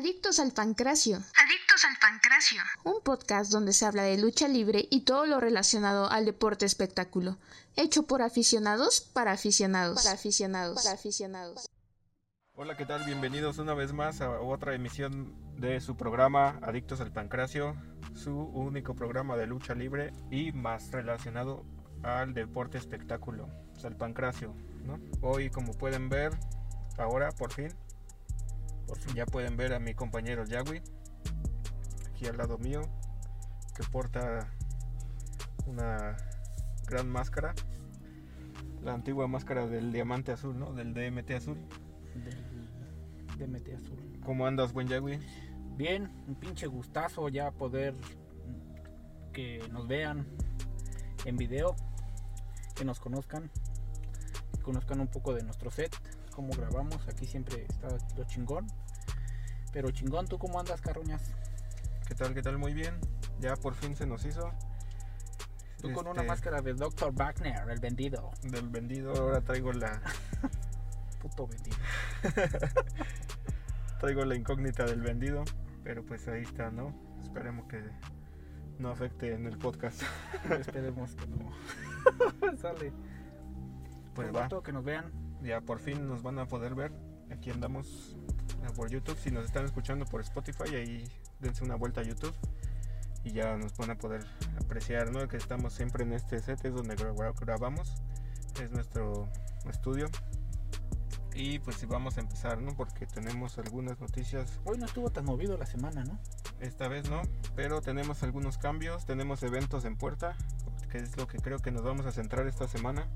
Adictos al Pancracio. Adictos al Pancracio. Un podcast donde se habla de lucha libre y todo lo relacionado al deporte espectáculo. Hecho por aficionados para aficionados. Para aficionados. Para aficionados. Hola, ¿qué tal? Bienvenidos una vez más a otra emisión de su programa Adictos al Pancracio, su único programa de lucha libre y más relacionado al deporte espectáculo, al pancracio. ¿no? Hoy, como pueden ver, ahora por fin por fin ya pueden ver a mi compañero Yagui, aquí al lado mío, que porta una gran máscara, la antigua máscara del diamante azul, ¿no? Del DMT azul. Del DMT azul. ¿Cómo andas, buen Yagui? Bien, un pinche gustazo ya poder que nos vean en video, que nos conozcan, que conozcan un poco de nuestro set cómo grabamos. Aquí siempre está lo chingón. Pero chingón, ¿tú cómo andas, Carroñas? ¿Qué tal? ¿Qué tal? Muy bien. Ya por fin se nos hizo. Tú con una este, máscara de Dr. Wagner, el vendido. Del vendido, ahora traigo la. Puto vendido. traigo la incógnita del vendido. Pero pues ahí está, ¿no? Esperemos que no afecte en el podcast. Esperemos que no. Sale. Pues va. que nos vean ya por fin nos van a poder ver. Aquí andamos eh, por YouTube. Si nos están escuchando por Spotify, ahí dense una vuelta a YouTube y ya nos van a poder apreciar, ¿no? Que estamos siempre en este set, es donde grabamos, es nuestro estudio. Y pues vamos a empezar, ¿no? Porque tenemos algunas noticias. Hoy no estuvo tan movido la semana, ¿no? Esta vez no, pero tenemos algunos cambios, tenemos eventos en puerta, que es lo que creo que nos vamos a centrar esta semana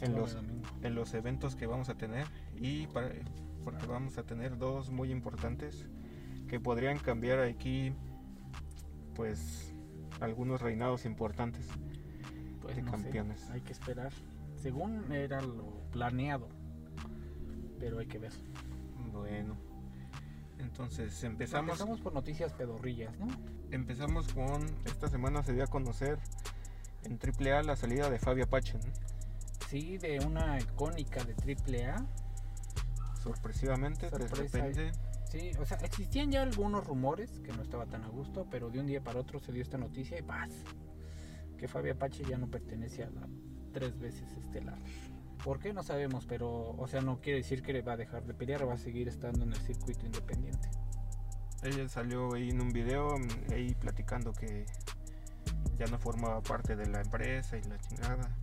en, los, en los eventos que vamos a tener y para, porque vamos a tener dos muy importantes que podrían cambiar aquí pues algunos reinados importantes pues de campeones. hay que esperar. Según era lo planeado, pero hay que ver. Bueno. Entonces empezamos. Empezamos por noticias pedorrillas, ¿no? Empezamos con. Esta semana se dio a conocer en AAA la salida de Fabio Apache. Sí, de una icónica de AAA. Sorpresivamente, de repente. Sí, o sea, existían ya algunos rumores que no estaba tan a gusto, pero de un día para otro se dio esta noticia y paz. Que Fabio Apache ya no pertenece a la tres veces estelar. ¿Por qué? No sabemos, pero, o sea, no quiere decir que le va a dejar de pelear, va a seguir estando en el circuito independiente. Ella salió ahí en un video, ahí platicando que ya no formaba parte de la empresa y la chingada.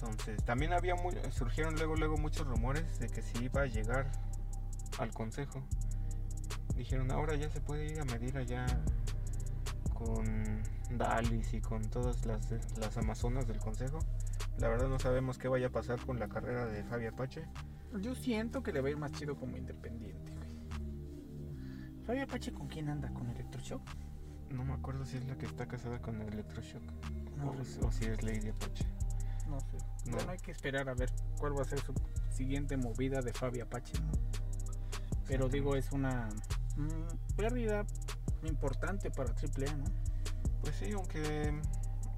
Entonces, también había muy, surgieron luego luego muchos rumores de que si iba a llegar al consejo. Dijeron, ahora ya se puede ir a medir allá con Dalis y con todas las, las amazonas del consejo. La verdad no sabemos qué vaya a pasar con la carrera de Fabi Apache. Yo siento que le va a ir más chido como independiente, Fabi Apache con quién anda? ¿Con Electroshock? No me acuerdo si es la que está casada con el Electroshock o, si es Lady Apache. No sé. Bueno, hay que esperar a ver cuál va a ser su siguiente movida de Fabi Apache. Pero digo, es una mm, pérdida importante para AAA, ¿no? Pues sí, aunque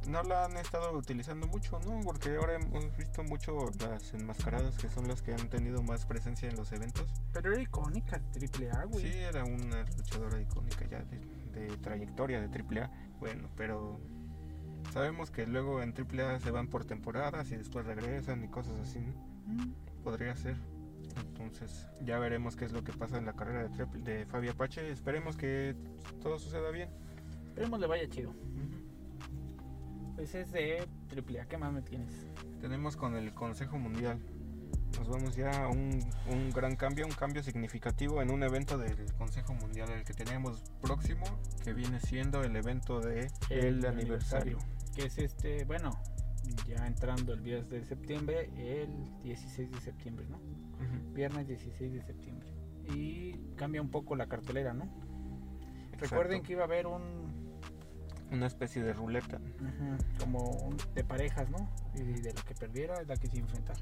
no la han estado utilizando mucho, ¿no? Porque ahora hemos visto mucho las enmascaradas que son las que han tenido más presencia en los eventos. Pero era icónica AAA, güey. Sí, era una luchadora icónica ya de, trayectoria de AAA. Bueno, pero sabemos que luego en AAA se van por temporadas y después regresan y cosas así, mm. Podría ser. Entonces ya veremos qué es lo que pasa en la carrera de, de Fabi Apache. Esperemos que todo suceda bien. Esperemos le vaya chido. Ese es de AAA. ¿Qué más me tienes? Tenemos con el Consejo Mundial. Nos vamos ya a un, gran cambio, un cambio significativo en un evento del Consejo Mundial, el que tenemos próximo, que viene siendo el evento de el, aniversario. Que es este, bueno, ya entrando el viernes de septiembre, el 16 de septiembre, ¿no? Viernes 16 de septiembre. Y cambia un poco la cartelera, ¿no? Recuerden que iba a haber un una especie de ruleta. como de parejas, ¿no? Y de la que perdiera es la que se enfrentar.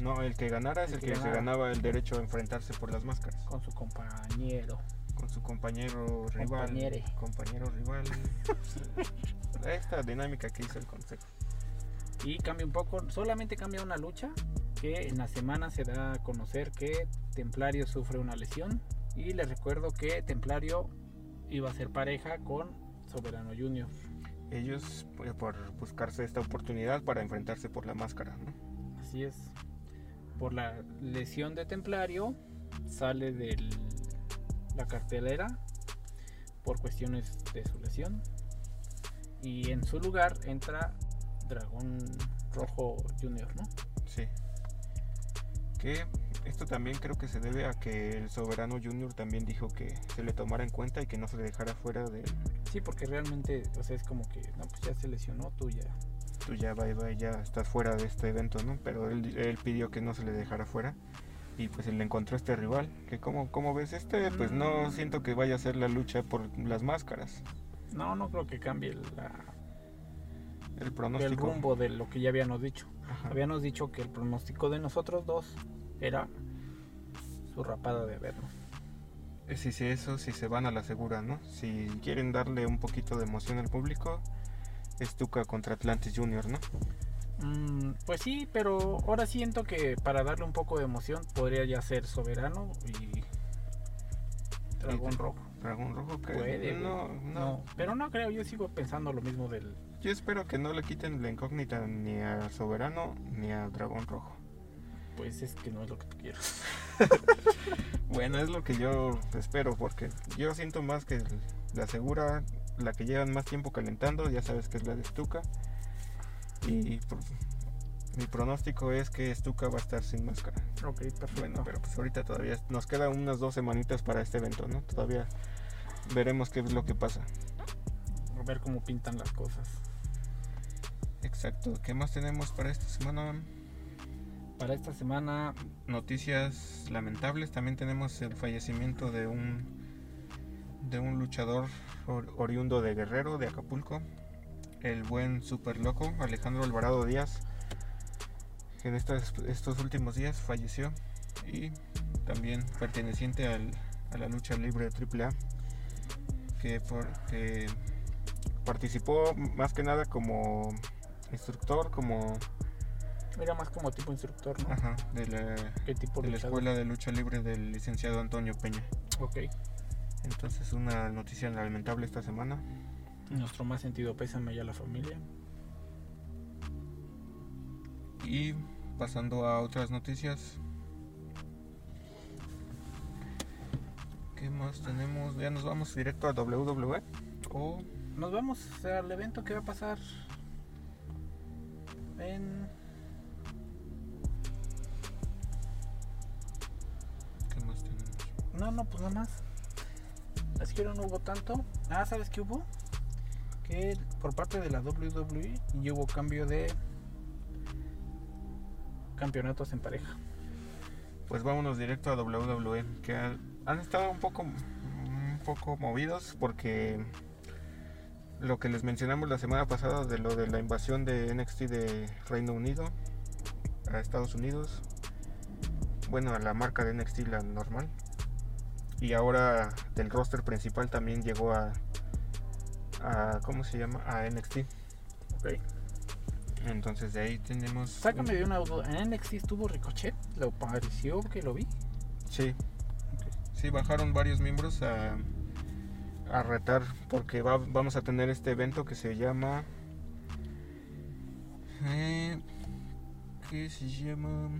No, el que ganara es el, que, se ganaba el derecho a enfrentarse por las máscaras. Con su compañero. Con su compañero rival. Compañero rival. Esta dinámica que hizo el consejo. Y cambia un poco, solamente cambia una lucha que en la semana se da a conocer que Templario sufre una lesión Y les recuerdo que Templario iba a ser pareja con Soberano Junior. Ellos pues, por buscarse esta oportunidad para enfrentarse por la máscara, ¿no? Así es. Por la lesión de Templario sale de la cartelera por cuestiones de su lesión. Y en su lugar entra Dragón Rojo Junior, ¿no? Sí. Que esto también creo que se debe a que el Soberano Junior también dijo que se le tomara en cuenta y que no se le dejara fuera de... Sí, porque realmente, o sea, es como que, no, pues ya se lesionó, tú ya... Tú ya, va, va, ya estás fuera de este evento, ¿no? Pero él, él pidió que no se le dejara fuera y pues él encontró este rival. Que como, como ves este, pues no Mm. siento que vaya a ser la lucha por las máscaras. No, no creo que cambie la, El el pronóstico. rumbo de lo que ya habíamos dicho. Ajá. Habíamos dicho que el pronóstico de nosotros dos era su rapada de vernos. Eh, Sí, sí, eso, si se van a la segura, ¿no? Si quieren darle un poquito de emoción al público, es Tuca contra Atlantis Junior, ¿no? Mm, pues sí, pero ahora siento que para darle un poco de emoción podría ya ser Soberano y Dragón Rojo. Dragón Rojo, que Puede, no, no, No, pero no creo, yo sigo pensando lo mismo del... Yo espero que no le quiten la incógnita ni a Soberano ni a Dragón Rojo. Pues es que no es lo que tú quieres. Bueno, es lo que yo espero, porque yo siento más que la segura, la que llevan más tiempo calentando, ya sabes que es la de Stuka. Y por- mi pronóstico es que Stuka va a estar sin máscara. Ok, perfecto. Bueno, pero pues ahorita todavía nos quedan unas dos semanitas para este evento, ¿no? Todavía veremos qué es lo que pasa. A ver cómo pintan las cosas. Exacto. ¿Qué más tenemos para esta semana? Para esta semana, Noticias lamentables. También tenemos el fallecimiento de un de un luchador or- oriundo de Guerrero, de Acapulco, el buen super loco Alejandro Alvarado Díaz, que en estas- estos últimos días falleció y también perteneciente al- a la lucha libre de AAA, que, por- que participó más que nada como instructor, como era más como tipo instructor, ¿no? ajá, de la ¿Qué tipo de la? Escuela de Lucha Libre del licenciado Antonio Peña. Ok. Entonces una noticia lamentable esta semana. Nuestro más sentido pésame ya a la familia. Y pasando a otras noticias. ¿Qué más tenemos? Ya nos vamos directo a WWE. O Nos vamos al evento que va a pasar en ¿qué más tenemos? No, no, pues nada más. Así que no hubo tanto. Ah, ¿sabes qué hubo? Que por parte de la WWE ya hubo cambio de campeonatos en pareja. Pues vámonos directo a WWE, que ha- han estado un poco un poco movidos porque lo que les mencionamos la semana pasada de lo de la invasión de NXT de Reino Unido a Estados Unidos. Bueno, a la marca de NXT la normal. Y ahora del roster principal también llegó a a ¿cómo se llama? a NXT. Ok. Entonces de ahí tenemos Sácame de una duda. ¿En NXT estuvo Ricochet? ¿Lo pareció que lo vi? Sí. Sí, bajaron varios miembros a, a retar porque va- vamos a tener este evento que se llama... Eh, ¿Qué se llama?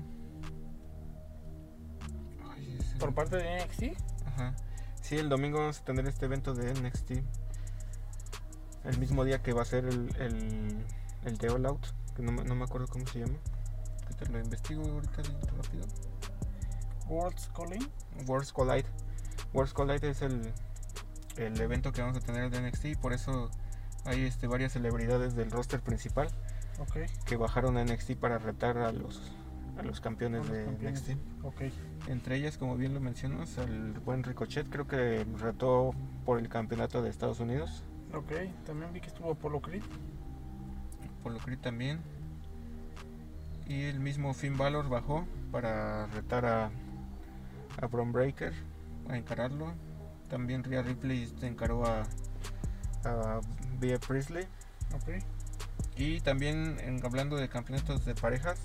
Ay, ese- Por parte de NXT. Ajá. Sí, el domingo vamos a tener este evento de NXT. El mismo día que va a ser el, el, el de All Out, que no, me- no me acuerdo cómo se llama. Que te lo investigo ahorita rápido. World's Calling. Worlds Collide. Worlds Collide es el, el evento que vamos a tener de NXT y por eso hay este, varias celebridades del roster principal Ok. que bajaron a NXT para retar a los, a los campeones Con los de campeones. NXT. Ok. Entre ellas, como bien lo mencionas, al buen Ricochet, creo que retó por el campeonato de Estados Unidos. Ok. También vi que estuvo Polo Creed. Por lo que también. Y el mismo Finn Balor bajó para retar a, a Bron Breaker, a encararlo. También Rhea Ripley se encaró a, a Bea Priestley. Ok. Y también en- hablando de campeonatos de parejas,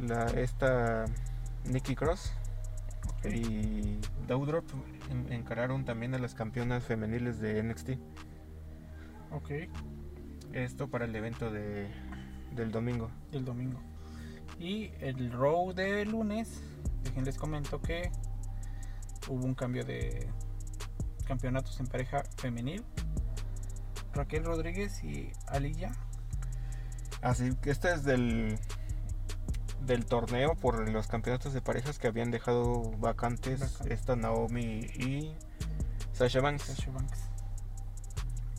la, esta Nikki Cross y Doudrop en- encararon también a las campeonas femeniles de NXT. Ok, Esto para el evento de, del domingo. el domingo. Y el Raw de lunes, déjenles comento que hubo un cambio de campeonatos en pareja femenil. Raquel Rodríguez y Aliyah. Así que este es del, del torneo por los campeonatos de parejas que habían dejado vacantes Vacante. esta Naomi y Sasha Banks. Sasha Banks.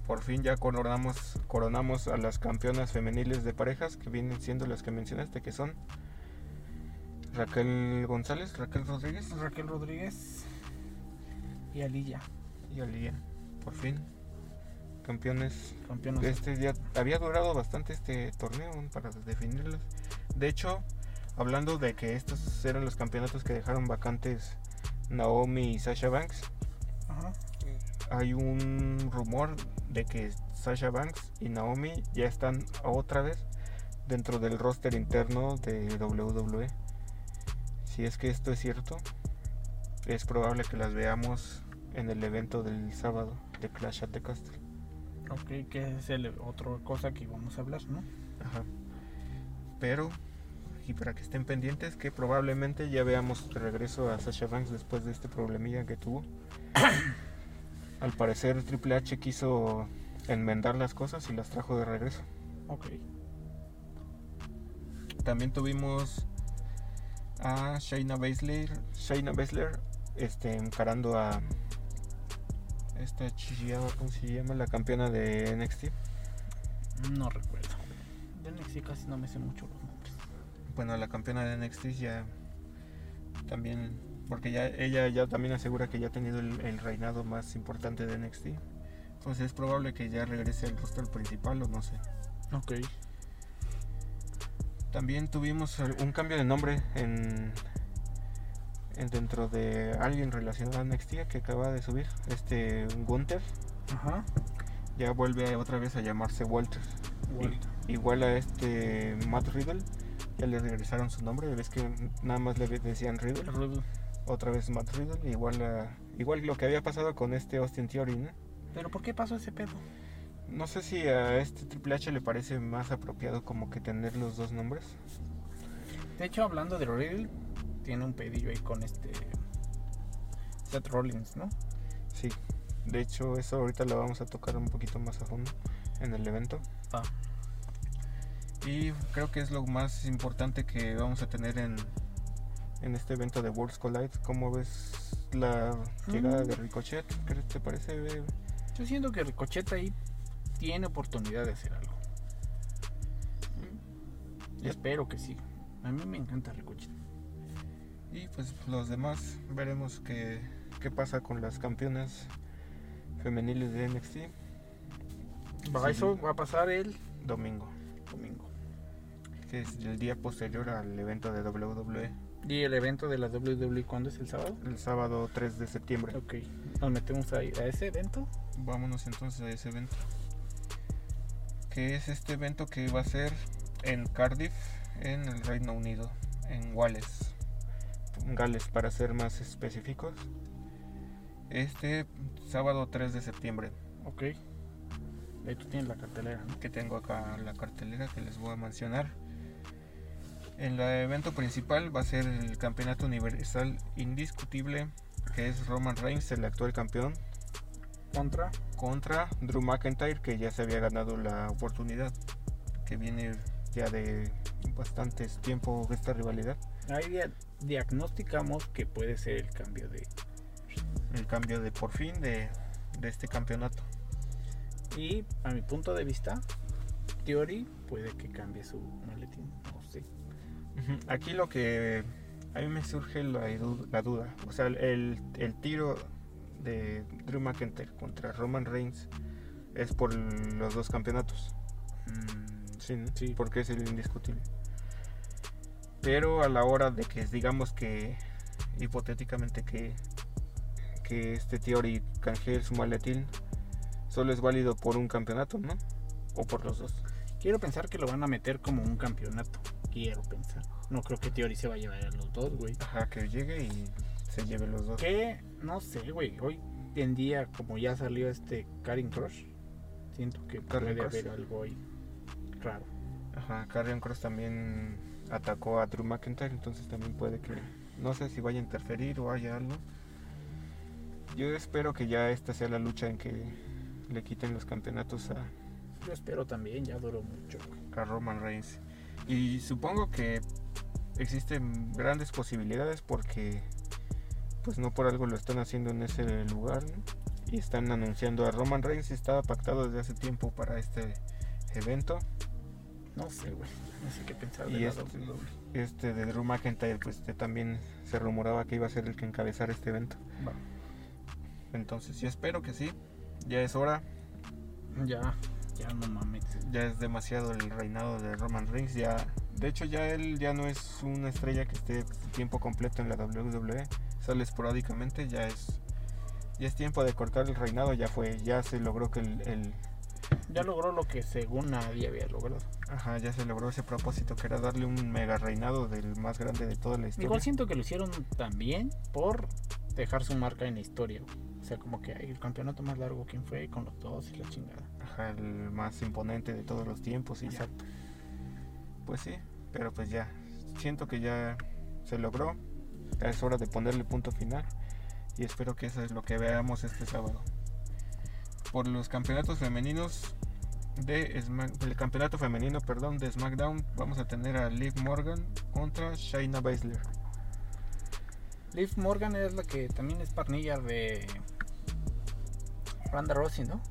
Por fin ya coronamos, coronamos a las campeonas femeniles de parejas que vienen siendo las que mencionaste, que son Raquel González, Raquel Rodríguez Raquel Rodríguez y Aliyah, y Aliyah. Por fin, campeones. campeonas. Este ya había durado bastante este torneo para definirlos. De hecho, hablando de que estos eran los campeonatos que dejaron vacantes Naomi y Sasha Banks, Ajá. hay un rumor de que Sasha Banks y Naomi ya están otra vez dentro del roster interno de WWE. Si es que esto es cierto, es probable que las veamos en el evento del sábado de Clash at the Castle. Ok, que es el otra cosa que vamos a hablar, ¿no? Ajá. Pero, y para que estén pendientes, que probablemente ya veamos de regreso a Sasha Banks después de este problemilla que tuvo. Al parecer Triple H quiso enmendar las cosas y las trajo de regreso. Ok. También tuvimos a Shayna Baszler, Shayna Baszler este, encarando a esta chillada, ¿cómo se llama? La campeona de NXT. No recuerdo. De NXT casi no me sé mucho los nombres. Bueno, la campeona de NXT ya también, porque ya ella ya también asegura que ya ha tenido el, el reinado más importante de NXT. Entonces es probable que ya regrese al roster principal o no sé. Ok. También tuvimos un cambio de nombre en, en dentro de alguien relacionado a NXT que acaba de subir, este Gunther, Ajá. ya vuelve otra vez a llamarse Walter. I- igual a este Matt Riddle, ya le regresaron su nombre, ves que nada más le decían Riddle. Riddle. Otra vez Matt Riddle, igual a- igual lo que había pasado con este Austin Theory, ¿no? Pero ¿por qué pasó ese pedo? No sé si a este Triple H le parece más apropiado como que tener los dos nombres. De hecho, hablando de Riddle, tiene un pedillo ahí con este Seth Rollins, ¿no? Sí, de hecho eso ahorita lo vamos a tocar un poquito más a fondo en el evento. Ah. Y creo que es lo más importante que vamos a tener en, en este evento de Worlds Collide. ¿Cómo ves la llegada Mm. de Ricochet? ¿Qué te parece? Yo siento que Ricochet ahí tiene oportunidad de hacer algo. Espero que sí. A mí me encanta Ricochet. Y pues los demás veremos qué, qué pasa con las campeonas femeniles de NXT Para Sí. eso va a pasar el domingo, domingo. que es el día posterior al evento de WWE, ¿Y el evento de la WWE cuándo es el sábado? el sábado 3 de septiembre. Ok. Nos metemos ahí a ese evento. Vámonos entonces a ese evento. Que es este evento que va a ser en Cardiff, en el Reino Unido, en Wales. Gales para ser más específicos. Este sábado 3 de septiembre. Ok. Ahí tú tienes la cartelera, ¿no? que tengo acá la cartelera que les voy a mencionar. El evento principal va a ser el campeonato universal indiscutible, que es Roman Reigns, el actual campeón, Contra. contra Drew McIntyre, que ya se había ganado la oportunidad, que viene ya de bastante tiempo esta rivalidad, Ahí dia- diagnosticamos que puede ser el cambio de. el cambio de por fin de, de este campeonato. Y a mi punto de vista, Theory puede que cambie su maletín. Aquí lo que a mí me surge la duda, o sea, el, el tiro de Drew McIntyre contra Roman Reigns es por los dos campeonatos, Mm, sí, ¿no? Sí. porque es el indiscutible. Pero a la hora de que digamos que hipotéticamente que que este Theory canjee su maletín, solo es válido por un campeonato, ¿no? O por los dos. Quiero pensar que lo van a meter como un campeonato. Quiero pensar. No creo que Theory se va a llevar a los dos, güey. Ajá, que llegue y se lleve los dos. Que, no sé, güey, hoy en día, como ya salió este Karin Crush, siento que puede haber algo ahí raro. Ajá, Karrion Cross también atacó a Drew McIntyre, entonces también puede que, no sé si vaya a interferir o haya algo. Yo espero que ya esta sea la lucha en que le quiten los campeonatos a, Yo espero también, ya duró mucho. a Roman Reigns. Y supongo que existen grandes posibilidades porque pues no por algo lo están haciendo en ese lugar ¿no? y están anunciando a Roman Reigns estaba pactado desde hace tiempo para este evento. No sé, güey, no sé qué pensar de y la este, WWE. este de Drew McIntyre pues que también se rumoraba que iba a ser el que encabezara este evento. Entonces yo espero que sí. Ya es hora. Ya, ya no mames. ya es demasiado el reinado de Roman Reigns. Ya, de hecho, ya él ya no es una estrella que esté tiempo completo en la WWE. Sale esporádicamente. Ya es, ya es tiempo de cortar el reinado. Ya fue, ya se logró que el, el- Ya logró lo que según nadie había logrado. ajá, ya se logró ese propósito que era darle un mega reinado del más grande de toda la historia. Igual siento que lo hicieron también por dejar su marca en la historia. güey. O sea, como que el campeonato más largo, ¿quién fue? Con los dos y la chingada. Ajá, el más imponente de todos los tiempos y ya. Pues sí, pero pues ya, siento que ya se logró. Ya es hora de ponerle punto final. Y espero que eso es lo que veamos este sábado. Por los campeonatos femeninos de Smack- el campeonato femenino, perdón, de SmackDown, vamos a tener a Liv Morgan contra Shayna Baszler. Liv Morgan es la que también es parnilla de Ronda Rousey, ¿no?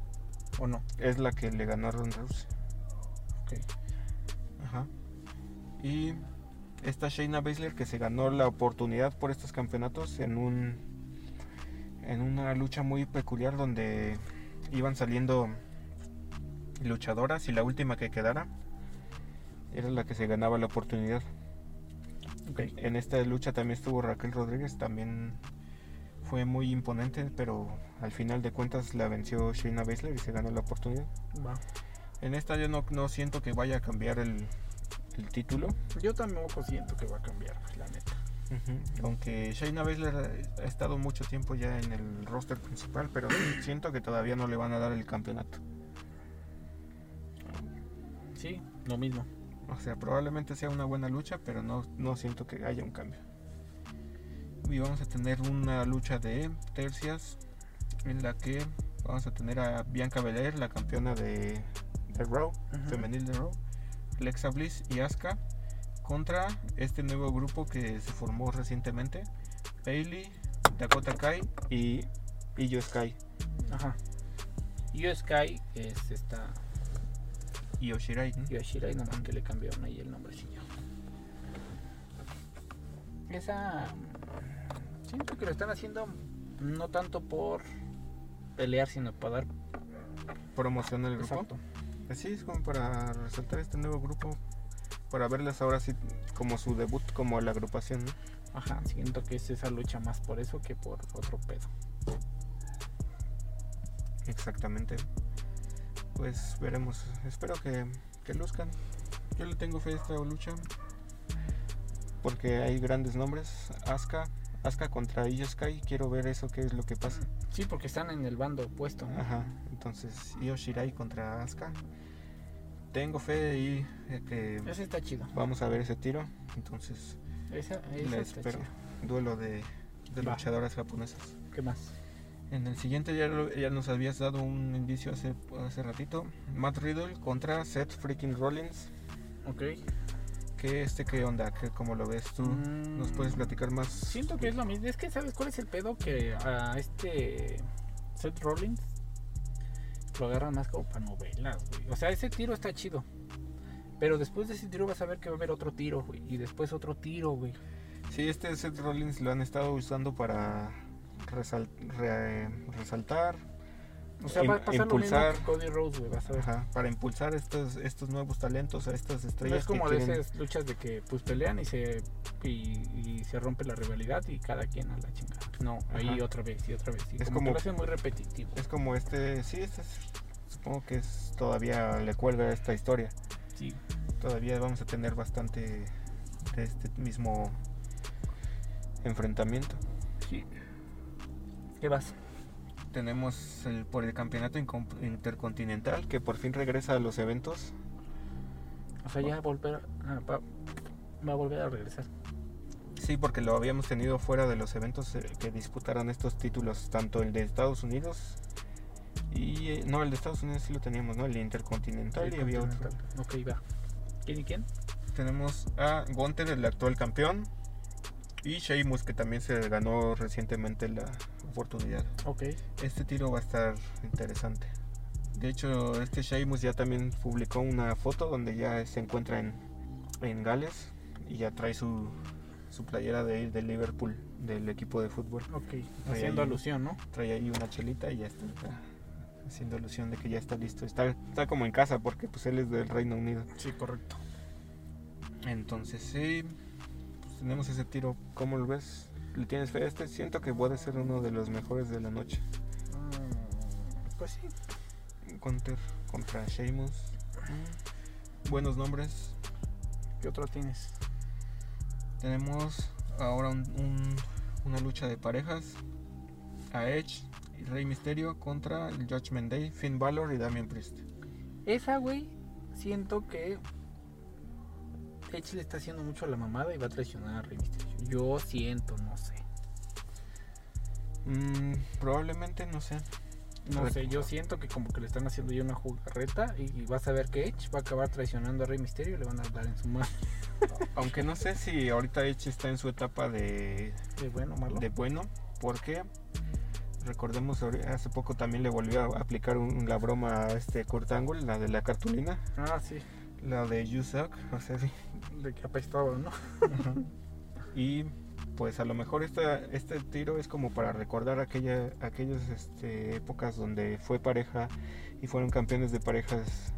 ¿O no? Es la que le ganó a Ronda Rousey. Ok. Ajá. Y esta Shayna Baszler que se ganó la oportunidad por estos campeonatos en un en una lucha muy peculiar donde iban saliendo luchadoras y la última que quedara era la que se ganaba la oportunidad. Ok. En esta lucha también estuvo Raquel Rodríguez, también fue muy imponente, pero al final de cuentas la venció Shayna Baszler y se ganó la oportunidad. Va. En esta yo no, no siento que vaya a cambiar el, el título. Yo tampoco siento que va a cambiar, la neta. Aunque Shayna Baszler ha estado mucho tiempo ya en el roster principal, pero siento que todavía no le van a dar el campeonato. Sí, lo mismo. O sea, probablemente sea una buena lucha, pero no, no siento que haya un cambio. Y vamos a tener una lucha de tercias en la que vamos a tener a Bianca Belair, la campeona de, de Raw, femenil de Raw, Alexa Bliss y Asuka contra este nuevo grupo que se formó recientemente, Bailey, Dakota Kai y Io Sky. Ajá. Io Sky es esta Io Shirai. ¿no? Yoshira y nomás que le cambiaron ahí el nombrecillo. Esa. Siento que lo están haciendo no tanto por pelear, sino para dar. Promociona el grupo. Exacto. Así es como para resaltar este nuevo grupo, para verlas ahora sí como su debut como la agrupación. ¿no? Ajá, siento que es esa lucha más por eso que por otro pedo. Exactamente. Pues veremos. Espero que, que luzcan. Yo le tengo fe a esta lucha. Porque hay grandes nombres. Asuka. Asuka contra Sky. Quiero ver eso, qué es lo que pasa. Sí, porque están en el bando opuesto. ¿no? Ajá. Entonces, Io Shirai contra Asuka. Tengo fe y que Ese está chido. vamos a ver ese tiro. Entonces, Esa, esa está espero. Duelo de, luchadoras japonesas. ¿Qué más? En el siguiente ya, lo- ya nos habías dado un indicio hace, hace ratito. Matt Riddle contra Seth freaking Rollins. Ok. ¿Qué este qué onda? ¿Qué, ¿Cómo lo ves tú? Mm, ¿Nos puedes platicar más? Siento que es lo mismo. Es que, ¿sabes cuál es el pedo? Que a este Seth Rollins lo agarran más como para novelas, güey. O sea, ese tiro está chido. Pero después de ese tiro vas a ver que va a haber otro tiro, güey. Y después otro tiro, güey. Sí, este Seth Rollins lo han estado usando para resal- re- resaltar, O sea, va a pasar impulsar. lo mismo que Cody Rhodes, güey. Vas a ver. ajá, para impulsar estos, estos nuevos talentos a estas No estrellas. es como de quieren- esas luchas de que pues pelean y se y, y se rompe la rivalidad y cada quien a la chingada. No, ahí otra vez y otra vez. Y Es como, como- que lo muy repetitivo. Es como este, sí, este es- supongo que es, todavía le cuelga esta historia. Sí. Todavía vamos a tener bastante de este mismo enfrentamiento. Sí. ¿Qué vas? Tenemos el, por el campeonato intercontinental que por fin regresa a los eventos. O sea, ya volver ah, va, va a volver a regresar. Sí, porque lo habíamos tenido fuera de los eventos eh, que disputaran estos títulos, tanto el de Estados Unidos y... eh, no, el de Estados Unidos sí lo teníamos, ¿no? El intercontinental y había otro. Ok, va. ¿Quién y quién? Tenemos a Gunter, el actual campeón, y Sheamus, que también se ganó recientemente la oportunidad. Ok. Este tiro va a estar interesante. De hecho, este Sheamus ya también publicó una foto donde ya se encuentra en, en Gales y ya trae su, su playera de, de Liverpool, del equipo de fútbol. Ok. Ahí Haciendo hay- alusión, ¿no? Trae ahí una chelita y ya está, está haciendo alusión de que ya está listo. Está, está como en casa porque pues él es del Reino Unido. Sí, correcto. Entonces sí, pues, tenemos ese tiro. ¿Cómo lo ves? ¿Le tienes fe a este? Siento que puede ser uno de los mejores de la noche. Mm, Pues sí. Gunter contra Sheamus. Mm, Buenos nombres. ¿Qué otro tienes? Tenemos ahora un- un- una lucha de parejas. A Edge y Rey Misterio contra el Judgment Day, Finn Balor y Damian Priest. Esa, güey, siento que Edge le está haciendo mucho a la mamada y va a traicionar a Rey Mysterio. Yo siento, no sé. Mm, probablemente, no sé. No sé, yo siento que como que le están haciendo ya una jugarreta y vas a ver que Edge va a acabar traicionando a Rey Mysterio y le van a dar en su mano. Aunque no sé si ahorita Edge está en su etapa de, De bueno malo. de bueno, porque recordemos hace poco también le volvió a aplicar un- la broma a este Kurt Angle, la de la cartulina, Ah, sí. la de You Suck, o sea, sí. De que apestaba, ¿no? y pues a lo mejor esta, este tiro es como para recordar aquella, aquellas este, épocas donde fue pareja y fueron campeones de parejas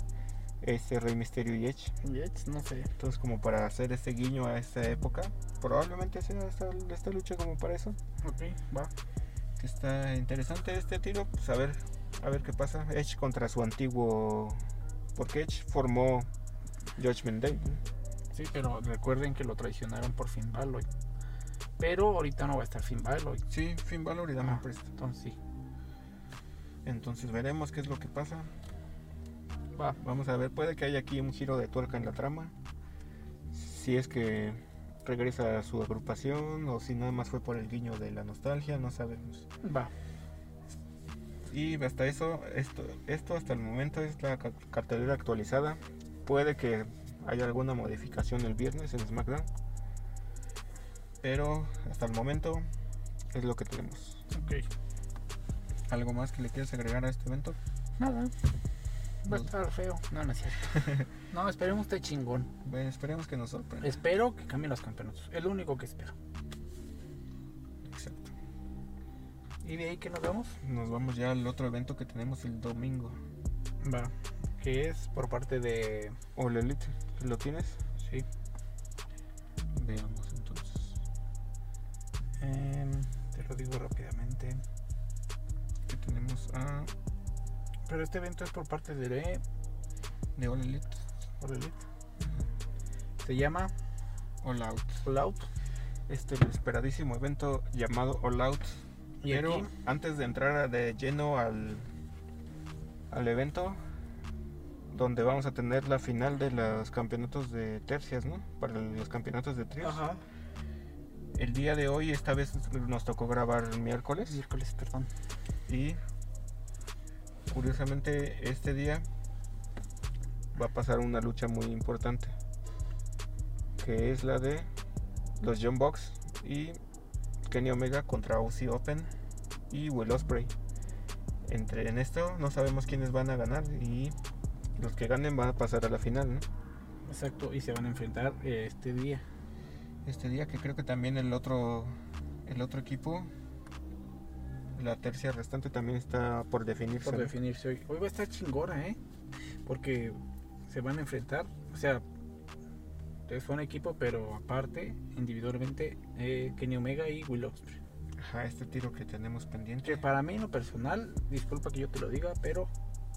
este Rey Misterio y Edge. Y Edge, no sé. Entonces como para hacer este guiño a esta época, probablemente sea esta, esta lucha como para eso. Ok, va. que está interesante este tiro, pues a ver, a ver qué pasa. Edge contra su antiguo, porque Edge formó Judgment Day. ¿no? Sí, pero recuerden que lo traicionaron por Finn Balor. Pero ahorita no va a estar Finn Balor. Sí, Finn Balor y Damian Ah. Priest. Entonces sí. Entonces veremos qué es lo que pasa. Va. Vamos a ver, puede que haya aquí un giro de tuerca en la trama. Si es que regresa a su agrupación o si nada más fue por el guiño de la nostalgia, no sabemos. Va. Y hasta eso, esto, esto hasta el momento es la ca- cartelera actualizada. Puede que haya alguna modificación el viernes en SmackDown. Pero hasta el momento es lo que tenemos. Ok. ¿Algo más que le quieras agregar a este evento? Nada. Va a estar feo. No, no es cierto. no, esperemos esté chingón. Bueno, esperemos que nos sorprenda. Espero que cambien los campeonatos. Es lo único que espero. Exacto. ¿Y de ahí que nos vemos? Nos vamos ya al otro evento que tenemos el domingo. Va. Que es por parte de. O Elite, ¿lo tienes? Sí. Veamos entonces. em, te lo digo rápidamente. Que tenemos a Pero este evento es por parte de de All Elite, All Elite. Se llama All Out. All Out. Este esperadísimo evento llamado All Out Y Pero aquí, antes de entrar de lleno al, al evento, donde vamos a tener la final de los campeonatos de tercias, ¿no? Para los campeonatos de tríos. Ajá. El día de hoy, esta vez nos tocó grabar miércoles. Miércoles, perdón. Y curiosamente, este día va a pasar una lucha muy importante. Que es la de los John Box y Kenny Omega contra Aussie Open y Will Ospreay. Entre en esto no sabemos quiénes van a ganar y los que ganen van a pasar a la final, ¿no? Exacto. Y se van a enfrentar eh, este día. Este día que creo que también el otro el otro equipo la tercia restante también está por definirse. Por ¿no? definirse hoy. Hoy va a estar chingona, ¿eh? Porque se van a enfrentar. O sea, es un equipo, pero aparte, individualmente, eh, Kenny Omega y Will Ospreay. Ajá, este tiro que tenemos pendiente. Que para mí, en lo personal, disculpa que yo te lo diga, pero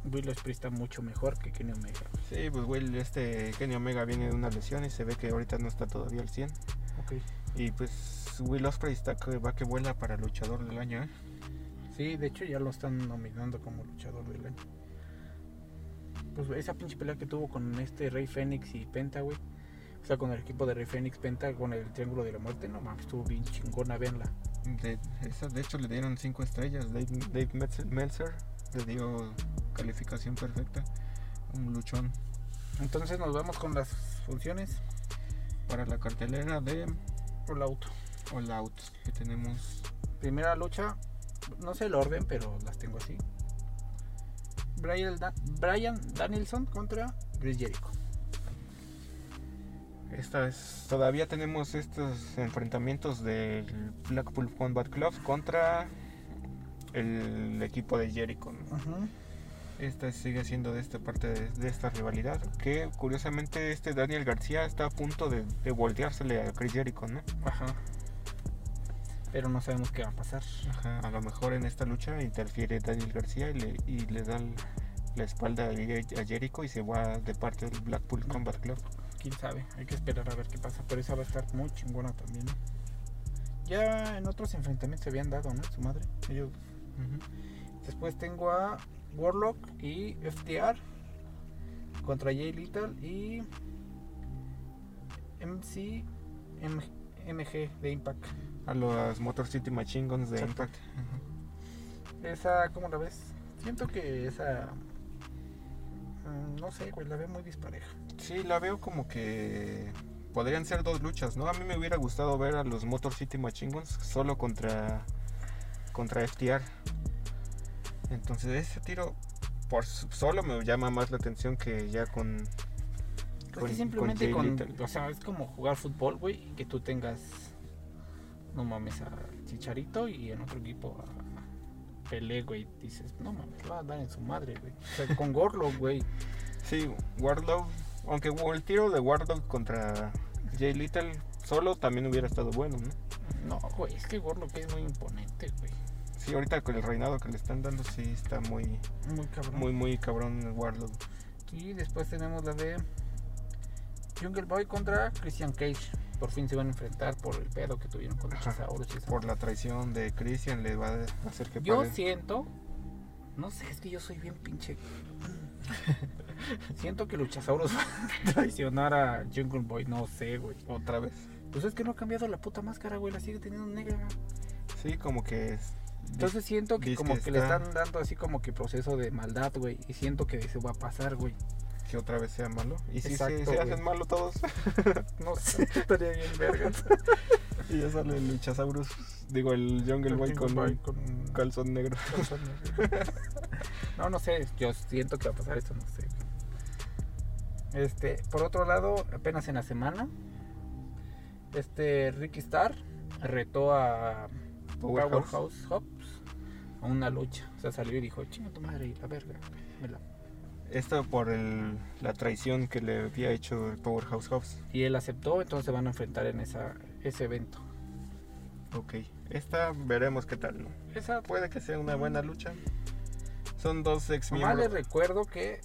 Will Ospreay está mucho mejor que Kenny Omega. Sí, pues Will, este Kenny Omega viene de una lesión y se ve que ahorita no está todavía al 100. Ok. Y pues Will Ospreay está que va que vuela para luchador del año, ¿eh? Sí, de hecho ya lo están nominando como luchador del año. Pues esa pinche pelea que tuvo con este Rey Fénix y Penta, güey. O sea, con el equipo de Rey Fénix, Penta, con el Triángulo de la Muerte. No mames, estuvo bien chingona, véanla. De, esa, de hecho le dieron 5 estrellas. Dave, Dave Meltzer le dio calificación perfecta. Un luchón. Entonces nos vamos con las funciones Para la cartelera de All Out. All Out que tenemos Primera lucha, no sé el orden, pero las tengo así. Brian, Da- Brian Danielson contra Chris Jericho. Esta es, todavía tenemos estos enfrentamientos del Blackpool Combat Club contra el equipo de Jericho. ¿no? Esta sigue siendo de esta parte de, de esta rivalidad. Que curiosamente este Daniel García está a punto de, de volteársele a Chris Jericho, ¿no? Ajá. Pero no sabemos qué va a pasar. Ajá, a lo mejor en esta lucha interfiere Daniel García y le, y le da la espalda a Jericho y se va de parte del Blackpool Combat Club. Quién sabe, hay que esperar a ver qué pasa. Pero esa va a estar muy chingona también. ¿no? Ya en otros enfrentamientos se habían dado, ¿no? Su madre. Ellos. Después tengo a Warlock y FTR contra Jay Little y MC M- MG de Impact. A los Motor City Machine Guns de Exacto. Impact. Esa, ¿cómo la ves? Siento que esa. mm, No sé, güey, la veo muy dispareja. Sí, la veo como que podrían ser dos luchas, ¿no? A mí me hubiera gustado ver a los Motor City Machine Guns solo contra contra FTR. Entonces ese tiro por solo me llama más la atención que ya con Es con- que simplemente con. O sea, es como jugar fútbol, güey, que tú tengas. No mames a Chicharito y en otro equipo a Pelé, güey. Dices, no mames, va a dar en su madre, güey. O sea, con Gorlo, güey. Sí, Wardlow, aunque el tiro de Wardlow contra Jay Little solo también hubiera estado bueno, ¿no? No, güey, es que que es muy imponente, güey. Sí, ahorita con el reinado que le están dando sí está muy Muy cabrón. muy muy cabrón Wardlow. Y después tenemos la de Jungle Boy contra Christian Cage. Por fin se van a enfrentar por el pedo que tuvieron con esa Por la traición de Christian le va a hacer que Yo siento, no sé, es que yo soy bien pinche. siento que Luchasaurus va a traicionar a Jungle Boy, no sé, güey. otra vez. Pues es que no ha cambiado la puta máscara, güey, la sigue teniendo negra. Sí, como que es- Entonces siento que como que que le está- están dando así como que proceso de maldad, güey. Y siento que se va a pasar, güey. que otra vez sea malo. Y si se, Exacto, se güey. hacen malo todos. No sé, estaría bien vergas. y ya sale el Luchasaurus, digo el Jungle Boy con, Boy un con calzón negro. No, no sé, yo siento que va a pasar esto, no sé. Este, por otro lado, apenas en la semana, este Ricky Star retó a Powerhouse. Powerhouse Hobbs a una lucha. O sea, salió y dijo, chinga tu madre la verga. me la-". Esto por el, la traición que le había hecho el Powerhouse Hobbs. Y él aceptó, entonces se van a enfrentar en esa, ese evento. Ok, esta veremos qué tal, ¿no? Esa, Puede que sea una buena lucha. Son dos ex les miembros. recuerdo que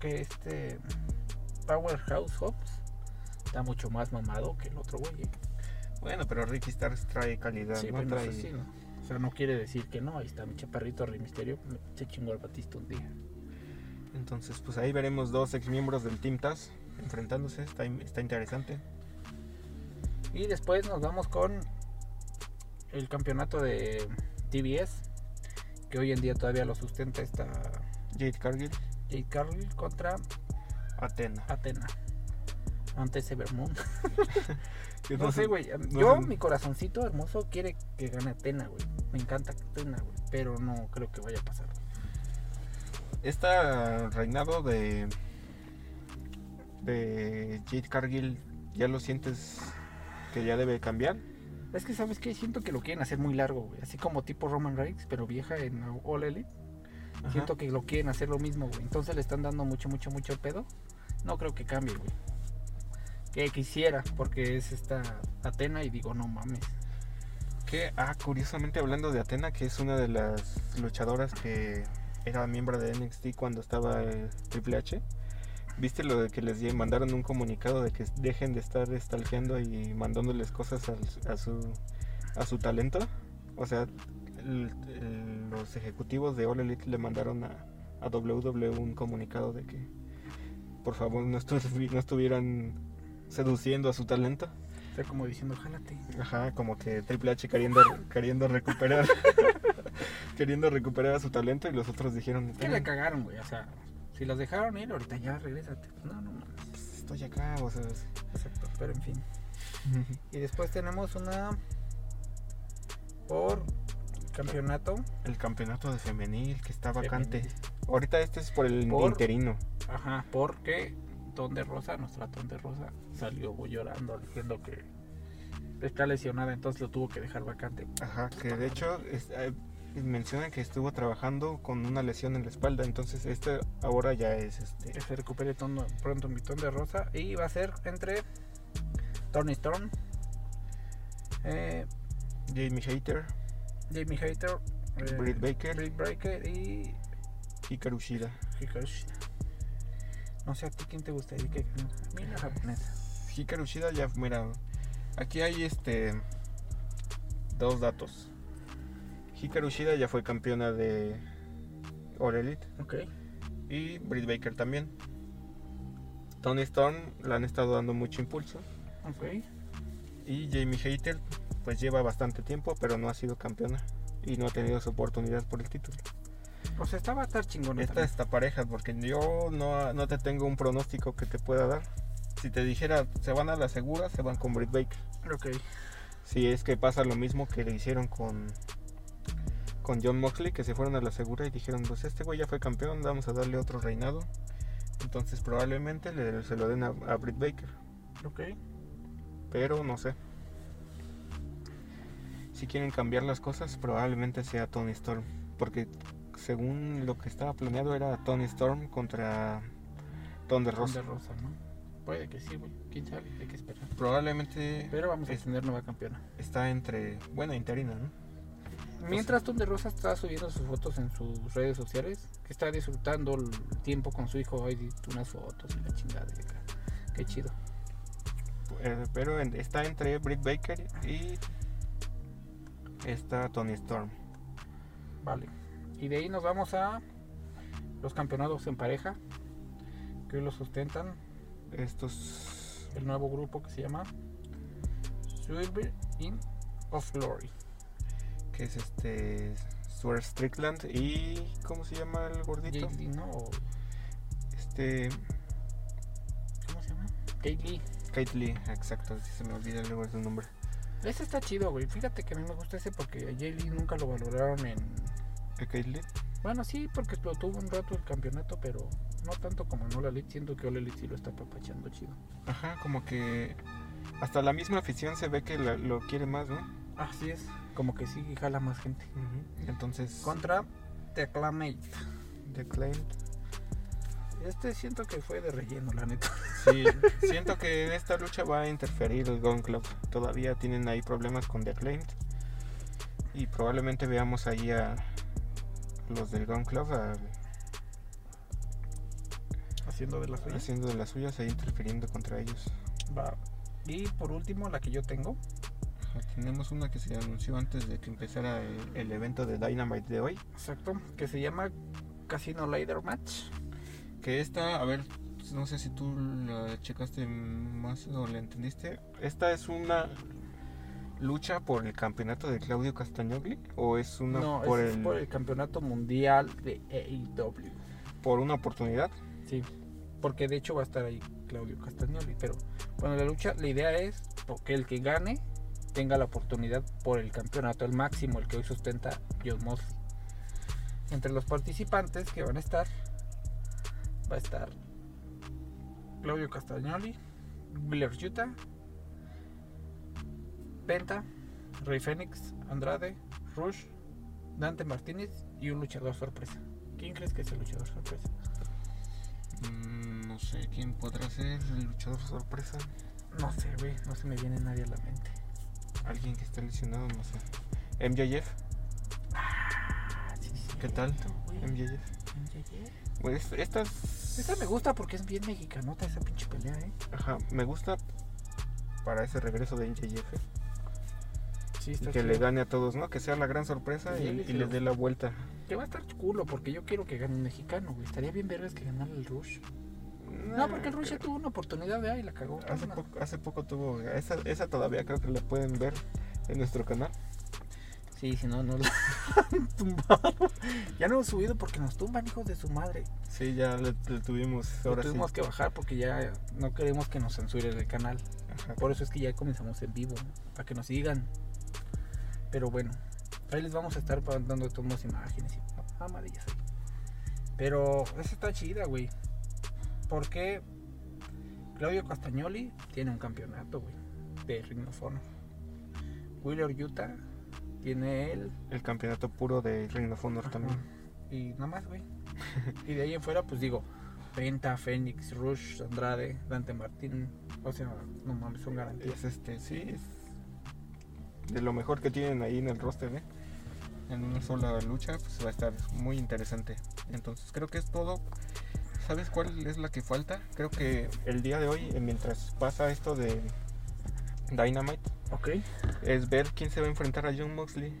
que este Powerhouse Hobbs está mucho más mamado que el otro güey. ¿eh? Bueno, pero Ricky Stars trae calidad, Sí, ¿no? pues no Trae- sé si, ¿no? O sea, no quiere decir que no. Ahí está mi chaparrito Rey Misterio. me- Se chingó al Batista un día. Entonces, pues ahí veremos dos ex miembros del Team Taz enfrentándose. Está, está interesante. Y después nos vamos con el campeonato de TBS. Que hoy en día todavía lo sustenta esta Jade Cargill, Jade Cargill contra Atena. Athena. Ante Severmoon. Que No sé, güey. no Yo, mi corazoncito hermoso, quiere que gane Athena, güey. Me encanta Athena, güey. Pero no creo que vaya a pasar. Este reinado de de Jade Cargill, ¿ya lo sientes que ya debe cambiar? Es que, ¿sabes qué? Siento que lo quieren hacer muy largo, güey. Así como tipo Roman Reigns, pero vieja en All Elite. Ajá. Siento que lo quieren hacer lo mismo, güey. Entonces le están dando mucho, mucho, mucho pedo. No creo que cambie, güey. Que quisiera, porque es esta Atena y digo, no mames. Que, ah, curiosamente hablando de Atena, que es una de las luchadoras que era miembro de NXT cuando estaba eh, Triple H, ¿Viste lo de que les mandaron un comunicado de que dejen de estar stalkeando y mandándoles cosas a, su, a su talento? O sea, los ejecutivos de All Elite le mandaron a, a WWE un comunicado de que por favor no, no estuvieran seduciendo a su talento. O sea, como diciendo, jálate. Ajá, como que Triple H queriendo, queriendo recuperar queriendo recuperar a su talento y los otros dijeron Que le cagaron, güey. O sea, si los dejaron ir, ahorita ya regrésate. No, no mames. "Pues, estoy acá, o sea, es- Exacto, pero en fin. Y después tenemos una por campeonato. el campeonato de femenil que está vacante. Femenil. Ahorita este es por el Por- interino. Ajá, porque Ton de Rosa, nuestra Ton de Rosa, salió llorando diciendo que está lesionada, entonces lo tuvo que dejar vacante. Ajá, que de hecho es- eh, menciona que estuvo trabajando con una lesión en la espalda, entonces este ahora ya es este se recupere pronto mi Ton de Rosa y va a ser entre Tony Storm, eh, Jamie Hater, Jamie Hater, eh, Britt Baker. Britt Baker y Hikaru Shida. Hikaru Shida. No sé a ti quién te gustaría que a mí la japonesa. Hikaru Shida ya, mira, aquí hay este dos datos. Hikaru Shida ya fue campeona de All Elite Ok. y Britt Baker también. Tony Storm le han estado dando mucho impulso Ok. y Jamie Hater pues lleva bastante tiempo pero no ha sido campeona y no ha tenido su oportunidad por el título. O sea, esta va a estar chingona. Esta también. está pareja porque yo no, no te tengo un pronóstico que te pueda dar. Si te dijera se van a la segura, se van con Britt Baker. Ok. Si es que pasa lo mismo que le hicieron con con John Moxley, que se fueron a la segura y dijeron, pues este güey ya fue campeón, vamos a darle otro reinado. Entonces probablemente le- se lo den a, a Britt Baker, Ok. pero no sé. Si quieren cambiar las cosas, probablemente sea Tony Storm, porque según lo que estaba planeado era Tony Storm contra Ton de Ton Rosa. de Rosa, ¿no? Puede que sí, güey. Quién sabe, hay que esperar. Probablemente Pero vamos a Es- tener nueva campeona. está entre, bueno, interina, ¿no? Mientras Ton de Rosa está subiendo sus fotos en sus redes sociales, que está disfrutando el tiempo con su hijo, hay unas fotos y la chingada. y acá. Qué chido. Eh, pero en- está entre Britt Baker y está Tony Storm. Vale. Y de ahí nos vamos a los campeonatos en pareja, que hoy los sustentan Estos el nuevo grupo que se llama Silver in of Glory. que es este Swerve Strickland y ¿cómo se llama el gordito? Lee, ¿no? Este ¿Cómo se llama? Kate Lee. Kate Lee, exacto, si se me olvida luego su nombre. Ese está chido, güey. Fíjate que a mí me gusta ese porque a Jay Lee nunca lo valoraron en. ¿Eh, Kate Lee? Bueno, sí, porque lo tuvo un rato el campeonato, pero no tanto como en All Elite. Siento que All Elite sí lo está papachando chido. Ajá, como que hasta la misma afición se ve que la- lo quiere más, ¿no? Así es. Como que sí jala más gente. Entonces, Contra The Acclamate. The Claim. Este siento que fue de relleno, la neta. Sí, siento que en esta lucha va a interferir el Gun Club. Todavía tienen ahí problemas con The Acclaimed. Y probablemente veamos ahí a los del Gun Club a- Haciendo de las suyas. haciendo de las suyas e interfiriendo contra ellos. Va. Y por último, la que yo tengo. Ajá, Tenemos una que se anunció antes de que empezara el, el evento de Dynamite de hoy. Exacto. Que se llama Casino Ladder Match. Que esta, a ver, no sé si tú la checaste más o la entendiste. Esta es una lucha por el campeonato de Claudio Castagnoli o es una no, por, ese el, es por el campeonato mundial de AEW. por una oportunidad. Sí, porque de hecho va a estar ahí Claudio Castagnoli. Pero bueno, la lucha, la idea es que el que gane tenga la oportunidad por el campeonato, el máximo, el que hoy sustenta John Mosley. Entre los participantes que van a estar, va a estar Claudio Castagnoli, Wheeler Yuta, Penta, Rey Fénix, Andrade, Rush, Dante Martínez y un luchador sorpresa. ¿Quién crees que es el luchador sorpresa? Mm, no sé quién podrá ser el luchador sorpresa. No sé, güey, no se me viene nadie a la mente. Alguien que esté lesionado, no sé. MJF, Ah, sí, ¿qué tal? güey. MJF. MJF. Estas Esta me gusta porque es bien mexicanota esa pinche pelea, ¿eh? Ajá, me gusta para ese regreso de NJF. Sí, Y está que chido. le gane a todos, ¿no? Que sea la gran sorpresa Sí, y, y les dé la vuelta. Que va a estar culo porque yo quiero que gane un mexicano, güey. Estaría bien vergas que ganara el Rush. No, porque el Rush ya tuvo una oportunidad de ahí y la cagó. Hace poco, hace poco tuvo. Esa, esa todavía creo que la pueden ver en nuestro canal. Sí, si no, no la han tumbado. Ya no hemos subido porque nos tumban, hijos de su madre. Sí, ya le, le tuvimos. Ahora tuvimos sí. que bajar porque ya no queremos que nos censuren el canal. Ajá. Por eso es que ya comenzamos en vivo, para que nos sigan. Pero bueno, ahí les vamos a estar dando todas imágenes y amarillas ahí. Pero esa está chida, güey. Porque Claudio Castagnoli tiene un campeonato, güey, de Ring of Honor. Wheeler Utah tiene él. El campeonato puro de Ring of Honor también. Y nada más, güey. y de ahí en fuera, pues digo, Penta, Fénix, Rush, Andrade, Dante Martín. O sea, no mames, son garantías. Es este, sí, es de lo mejor que tienen ahí en el roster, ¿eh? En una sola lucha, pues va a estar muy interesante. Entonces, creo que es todo. ¿Sabes cuál es la que falta? Creo que el día de hoy, eh, mientras pasa esto de Dynamite, Ok. es ver quién se va a enfrentar a John Moxley.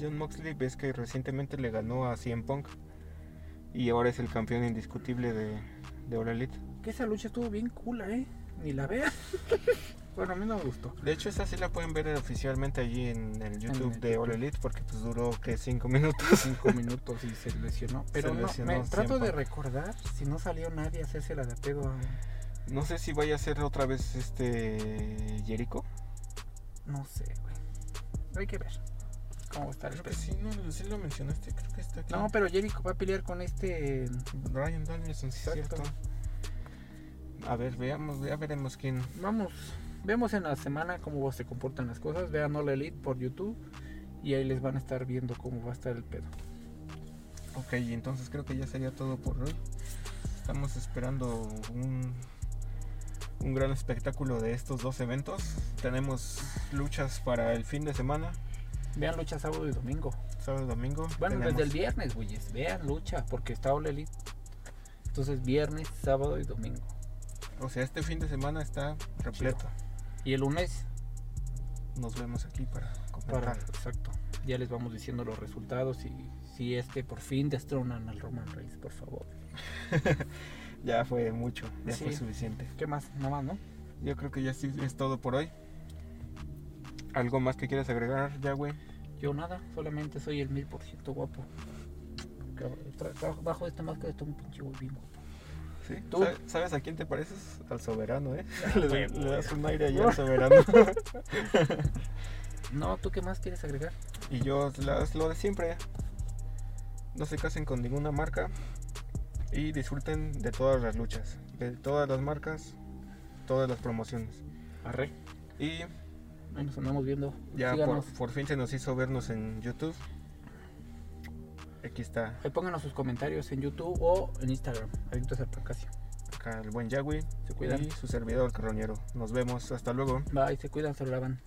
John Moxley, ves que recientemente le ganó a CM Punk y ahora es el campeón indiscutible de, de All Elite. Que esa lucha estuvo bien cool, eh. Ni la veas. bueno, a mí no me gustó. De hecho, esa sí la pueden ver oficialmente allí en el YouTube el de All. Elite porque pues duró que 5 minutos. Cinco minutos y se lesionó. Pero no, lesionó me trato de recordar si no salió nadie a hacerse la de pedo. No sé si vaya a ser otra vez este Jericho. No sé, güey. Hay que ver cómo va a estar Creo que sí, no, sí lo mencionaste, creo que está aquí. No, pero Jericho va a pelear con este... Ryan Danielson, sí cierto. A ver, veamos, ya veremos quién. Vamos, vemos en la semana cómo se comportan las cosas. Vean All Elite por YouTube y ahí les van a estar viendo cómo va a estar el pedo. Ok, entonces creo que ya sería todo por hoy. Estamos esperando un, un gran espectáculo de estos dos eventos. Tenemos luchas para el fin de semana, Vean lucha sábado y domingo. sábado y domingo. Bueno, Tenemos- desde el viernes, güeyes. Vean lucha porque está All Elite. Entonces viernes, sábado y domingo. O sea, este fin de semana está repleto. Y el lunes Nos vemos aquí para comentar. Para, exacto. Ya les vamos diciendo los resultados y si es que por fin destronan al Roman Reigns, por favor. Ya fue mucho, ya Sí. fue suficiente. ¿Qué más? Nada más, ¿no? Yo creo que ya sí es todo por hoy. ¿Algo más que quieras agregar, ya, güey? Yo nada, solamente soy el mil por ciento guapo. Bajo esta máscara está un pinche güey. ¿Sí? ¿Tú? ¿Sabe- ¿Sabes a quién te pareces? Al soberano, ¿eh? Ah, le, das un aire allá al soberano. No, ¿tú qué más quieres agregar? y yo, la- lo de siempre. No se casen con ninguna marca. Y disfruten de todas las luchas. De todas las marcas. Todas las promociones. Arre. Y Ahí nos andamos viendo. ya por, por fin se nos hizo vernos en YouTube. Aquí está Ahí pónganos sus comentarios en YouTube o en Instagram. Adictos al Pancasio. acá el buen Yagüi Se cuidan. y su servidor carroñero. Nos vemos, hasta luego. Bye, se cuidan, se lo lavan.